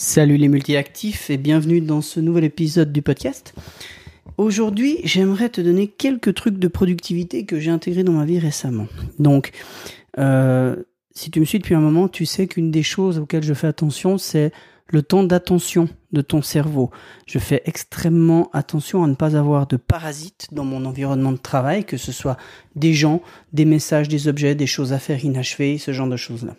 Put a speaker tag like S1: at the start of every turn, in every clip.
S1: Salut les multiactifs et bienvenue dans ce nouvel épisode du podcast. Aujourd'hui, j'aimerais te donner quelques trucs de productivité que j'ai intégrés dans ma vie récemment. Donc, euh, si tu me suis depuis un moment, tu sais qu'une des choses auxquelles je fais attention, c'est le temps d'attention de ton cerveau. Je fais extrêmement attention à ne pas avoir de parasites dans mon environnement de travail, que ce soit des gens, des messages, des objets, des choses à faire inachevées, ce genre de choses-là.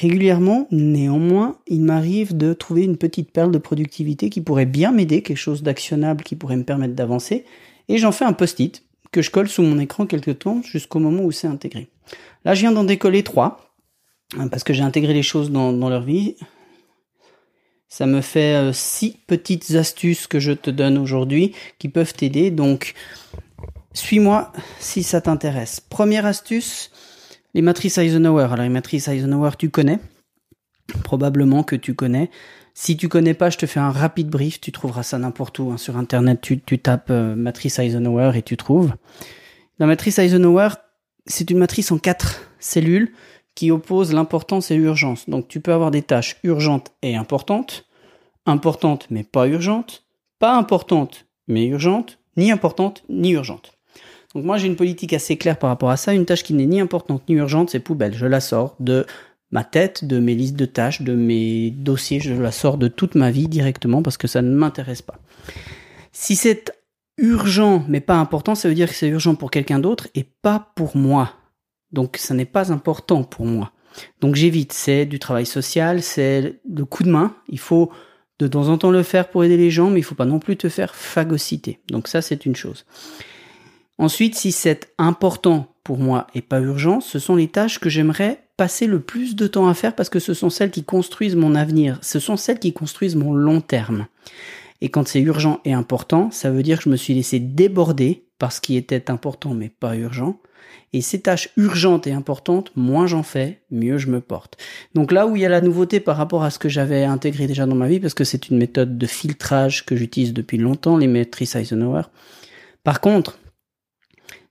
S1: Régulièrement, néanmoins, il m'arrive de trouver une petite perle de productivité qui pourrait bien m'aider, quelque chose d'actionnable qui pourrait me permettre d'avancer, et j'en fais un post-it que je colle sous mon écran quelque temps jusqu'au moment où c'est intégré. Là, je viens d'en décoller trois, hein, parce que j'ai intégré les choses dans, leur vie. Ça me fait euh, six petites astuces que je te donne aujourd'hui qui peuvent t'aider. Donc, suis-moi si ça t'intéresse. Première astuce, les matrices Eisenhower. Alors les matrices Eisenhower, tu connais Probablement que tu connais. Si tu connais pas, je te fais un rapide brief. Tu trouveras ça n'importe où hein. sur internet. Tu, tapes euh, matrice Eisenhower et tu trouves. La matrice Eisenhower, c'est une matrice en quatre cellules qui oppose l'importance et l'urgence. Donc tu peux avoir des tâches urgentes et importantes, importantes mais pas urgentes, pas importantes mais urgentes, ni importantes ni urgentes. Donc moi j'ai une politique assez claire par rapport à ça. Une tâche qui n'est ni importante ni urgente, c'est poubelle. Je la sors de ma tête, de mes listes de tâches, de mes dossiers. Je la sors de toute ma vie directement parce que ça ne m'intéresse pas. Si c'est urgent mais pas important, ça veut dire que c'est urgent pour quelqu'un d'autre et pas pour moi. Donc ça n'est pas important pour moi. Donc j'évite. C'est du travail social, c'est le coup de main. Il faut de temps en temps le faire pour aider les gens, mais il faut pas non plus te faire phagocyter. Donc ça c'est une chose. Ensuite, si c'est important pour moi et pas urgent, ce sont les tâches que j'aimerais passer le plus de temps à faire parce que ce sont celles qui construisent mon avenir, ce sont celles qui construisent mon long terme. Et quand c'est urgent et important, ça veut dire que je me suis laissé déborder par ce qui était important mais pas urgent. Et ces tâches urgentes et importantes, moins j'en fais, mieux je me porte. Donc là où il y a la nouveauté par rapport à ce que j'avais intégré déjà dans ma vie, parce que c'est une méthode de filtrage que j'utilise depuis longtemps, les matrices Eisenhower. Par contre,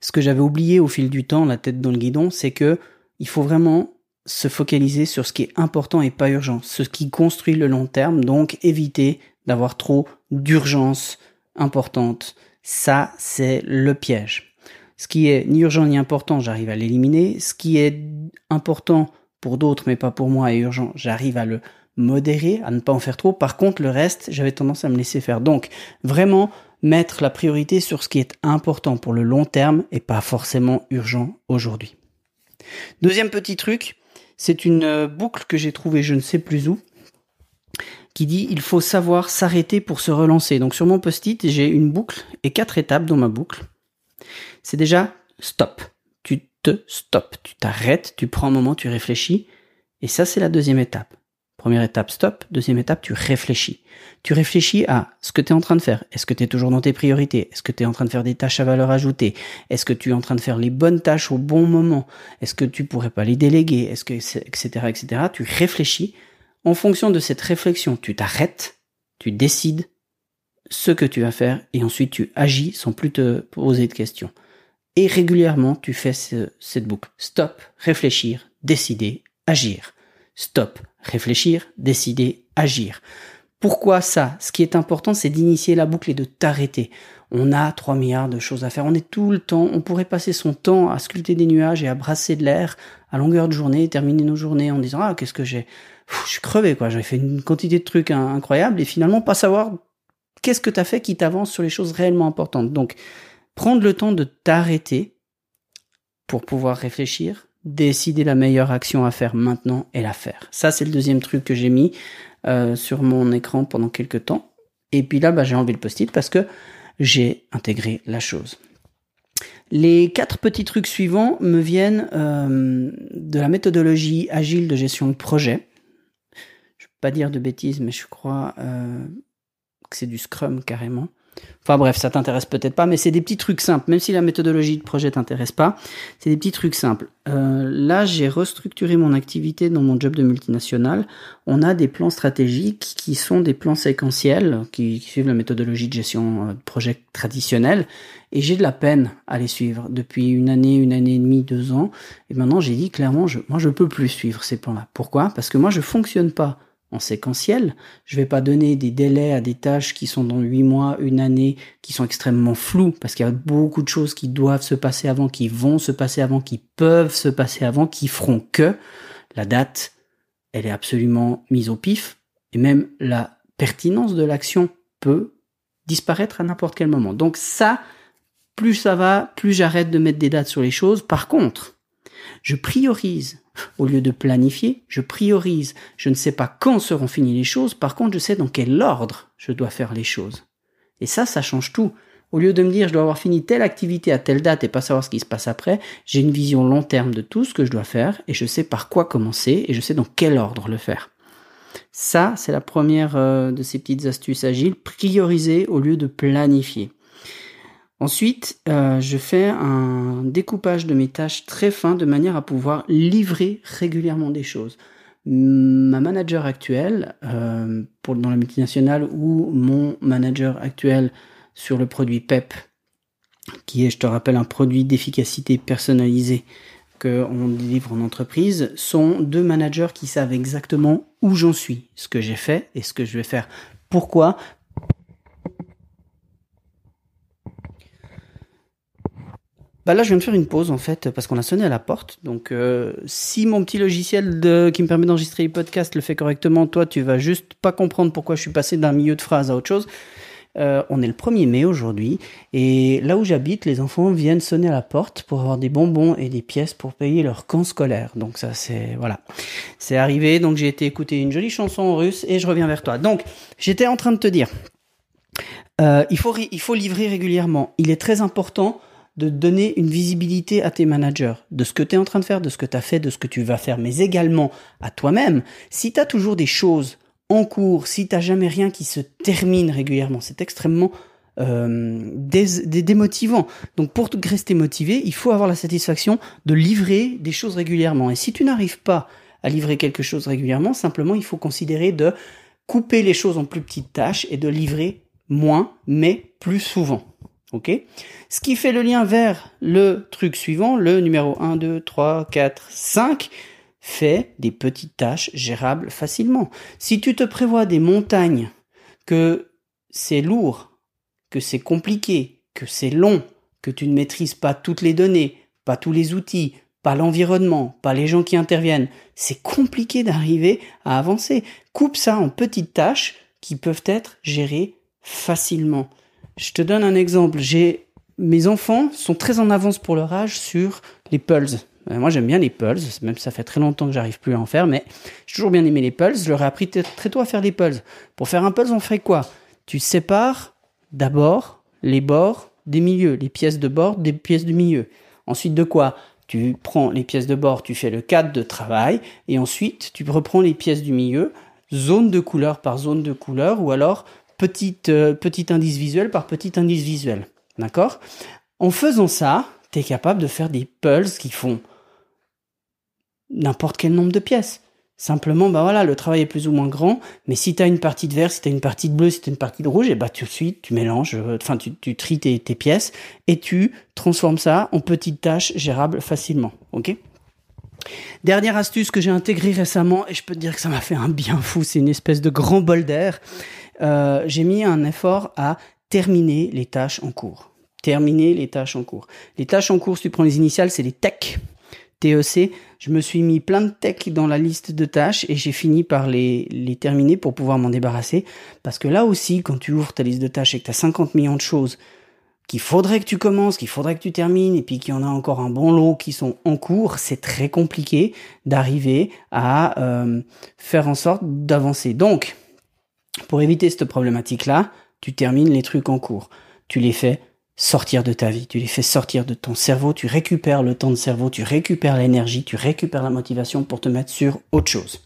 S1: ce que j'avais oublié au fil du temps, la tête dans le guidon, c'est que il faut vraiment se focaliser sur ce qui est important et pas urgent, ce qui construit le long terme, donc éviter d'avoir trop d'urgence importante. Ça, c'est le piège. Ce qui est ni urgent ni important, j'arrive à l'éliminer. Ce qui est important pour d'autres, mais pas pour moi, et urgent, j'arrive à le modérer, à ne pas en faire trop. Par contre, le reste, j'avais tendance à me laisser faire. Donc, vraiment, mettre la priorité sur ce qui est important pour le long terme et pas forcément urgent aujourd'hui. Deuxième petit truc, c'est une euh, boucle que j'ai trouvée je ne sais plus où qui dit il faut savoir s'arrêter pour se relancer. Donc sur mon post-it, j'ai une boucle et quatre étapes dans ma boucle. C'est déjà stop. Tu te stops, tu t'arrêtes, tu prends un moment, tu réfléchis et ça c'est la deuxième étape. Première étape, stop. Deuxième étape, tu réfléchis. Tu réfléchis à ce que tu es en train de faire. Est-ce que tu es toujours dans tes priorités? Est-ce que tu es en train de faire des tâches à valeur ajoutée? Est-ce que tu es en train de faire les bonnes tâches au bon moment? Est-ce que tu pourrais pas les déléguer? Est-ce que etc etc. Tu réfléchis. En fonction de cette réflexion, tu t'arrêtes, tu décides ce que tu vas faire et ensuite tu agis sans plus te poser de questions. Et régulièrement, tu fais cette boucle. Stop, réfléchir, décider, agir. Stop, réfléchir, décider, agir. Pourquoi ça? Ce qui est important, c'est d'initier la boucle et de t'arrêter. On a 3 milliards de choses à faire. On est tout le temps, on pourrait passer son temps à sculpter des nuages et à brasser de l'air à longueur de journée, terminer nos journées en disant ah qu'est-ce que j'ai, je suis crevé quoi. J'avais fait une quantité de trucs incroyables et finalement pas savoir qu'est-ce que t'as fait qui t'avance sur les choses réellement importantes. Donc prendre le temps de t'arrêter pour pouvoir réfléchir, décider la meilleure action à faire maintenant et la faire. Ça, c'est le deuxième truc que j'ai mis euh, sur mon écran pendant quelques temps. Et puis là, bah, j'ai enlevé le post-it parce que j'ai intégré la chose. Les quatre petits trucs suivants me viennent euh, de la méthodologie agile de gestion de projet. Je ne vais pas dire de bêtises, mais je crois euh, que c'est du Scrum carrément. Enfin bref, ça t'intéresse peut-être pas, mais c'est des petits trucs simples. Même si la méthodologie de projet t'intéresse pas, c'est des petits trucs simples. Euh, là, j'ai restructuré mon activité dans mon job de multinational. On a des plans stratégiques qui sont des plans séquentiels, qui, suivent la méthodologie de gestion euh, de projet traditionnelle. Et j'ai de la peine à les suivre depuis une année, une année et demie, deux ans. Et maintenant, j'ai dit clairement, je, moi, je peux plus suivre ces plans-là. Pourquoi? Parce que moi, je fonctionne pas en séquentiel. Je vais pas donner des délais à des tâches qui sont dans huit mois, une année, qui sont extrêmement floues, parce qu'il y a beaucoup de choses qui doivent se passer avant, qui vont se passer avant, qui peuvent se passer avant, qui feront que la date, elle est absolument mise au pif, et même la pertinence de l'action peut disparaître à n'importe quel moment. Donc ça, plus ça va, plus j'arrête de mettre des dates sur les choses. Par contre, je priorise au lieu de planifier, je priorise. Je ne sais pas quand seront finies les choses, par contre, je sais dans quel ordre je dois faire les choses. Et ça, ça change tout. Au lieu de me dire je dois avoir fini telle activité à telle date et pas savoir ce qui se passe après, j'ai une vision long terme de tout ce que je dois faire et je sais par quoi commencer et je sais dans quel ordre le faire. Ça, c'est la première euh, de ces petites astuces agiles, prioriser au lieu de planifier. Ensuite, euh, je fais un découpage de mes tâches très fin de manière à pouvoir livrer régulièrement des choses. Ma manager actuelle, euh, pour, dans la multinationale, ou mon manager actuel sur le produit PEP, qui est, je te rappelle, un produit d'efficacité personnalisé qu'on délivre en entreprise, sont deux managers qui savent exactement où j'en suis, ce que j'ai fait et ce que je vais faire. Pourquoi? Bah là, je viens de faire une pause en fait parce qu'on a sonné à la porte. Donc, euh, si mon petit logiciel qui me permet d'enregistrer les podcasts le fait correctement, toi, tu vas juste pas comprendre pourquoi je suis passé d'un milieu de phrase à autre chose. Euh, on est le 1er mai aujourd'hui et là où j'habite, les enfants viennent sonner à la porte pour avoir des bonbons et des pièces pour payer leur camp scolaire. Donc ça, c'est voilà, c'est arrivé. Donc j'ai été écouter une jolie chanson en russe et je reviens vers toi. Donc j'étais en train de te dire, euh, il faut il faut livrer régulièrement. Il est très important de donner une visibilité à tes managers de ce que tu es en train de faire, de ce que tu as fait, de ce que tu vas faire, mais également à toi-même. Si tu as toujours des choses en cours, si tu jamais rien qui se termine régulièrement, c'est extrêmement euh, démotivant. Donc pour rester motivé, il faut avoir la satisfaction de livrer des choses régulièrement. Et si tu n'arrives pas à livrer quelque chose régulièrement, simplement il faut considérer de couper les choses en plus petites tâches et de livrer moins, mais plus souvent. Ok Ce qui fait le lien vers le truc suivant, le numéro 1, 2, 3, 4, 5, fait des petites tâches gérables facilement. Si tu te prévois des montagnes, que c'est lourd, que c'est compliqué, que c'est long, que tu ne maîtrises pas toutes les données, pas tous les outils, pas l'environnement, pas les gens qui interviennent, c'est compliqué d'arriver à avancer. Coupe ça en petites tâches qui peuvent être gérées facilement. Je te donne un exemple. J'ai mes enfants sont très en avance pour leur âge sur les pulses. Euh, moi, j'aime bien les pulses, même ça fait très longtemps que j'arrive plus à en faire, mais j'ai toujours bien aimé les pulses. Je leur ai appris très tôt à faire des pulses. Pour faire un pulse, on fait quoi? Tu sépares d'abord les bords des milieux, les pièces de bord des pièces du milieu. Ensuite de quoi? Tu prends les pièces de bord, tu fais le cadre de travail, et ensuite tu reprends les pièces du milieu, zone de couleur par zone de couleur, ou alors euh, petit indice visuel par petit indice visuel. D'accord? En faisant ça, tu es capable de faire des pulses qui font n'importe quel nombre de pièces. Simplement, bah voilà, le travail est plus ou moins grand, mais si tu as une partie de vert, si tu as une partie de bleu, si tu as une partie de rouge, et bah tout de suite, tu mélanges, euh, enfin tu, tu tries tes, tes, pièces et tu transformes ça en petites tâches gérables facilement. Ok? Dernière astuce que j'ai intégrée récemment, et je peux te dire que ça m'a fait un bien fou, c'est une espèce de grand bol d'air. Euh, j'ai mis un effort à terminer les tâches en cours. Terminer les tâches en cours. Les tâches en cours, si tu prends les initiales, c'est les TEC. TEC, je me suis mis plein de tech dans la liste de tâches et j'ai fini par les, les terminer pour pouvoir m'en débarrasser. Parce que là aussi, quand tu ouvres ta liste de tâches et que tu as 50 millions de choses qu'il faudrait que tu commences, qu'il faudrait que tu termines, et puis qu'il y en a encore un bon lot qui sont en cours, c'est très compliqué d'arriver à euh, faire en sorte d'avancer. Donc, pour éviter cette problématique-là, tu termines les trucs en cours. Tu les fais sortir de ta vie, tu les fais sortir de ton cerveau, tu récupères le temps de cerveau, tu récupères l'énergie, tu récupères la motivation pour te mettre sur autre chose.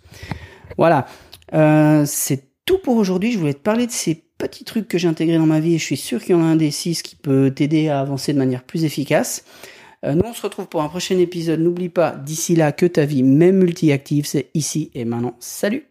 S1: Voilà, euh, c'est tout pour aujourd'hui. Je voulais te parler de ces petits trucs que j'ai intégrés dans ma vie et je suis sûr qu'il y en a un des six qui peut t'aider à avancer de manière plus efficace. Euh, nous, on se retrouve pour un prochain épisode. N'oublie pas, d'ici là, que ta vie, même multi-active, c'est ici et maintenant. Salut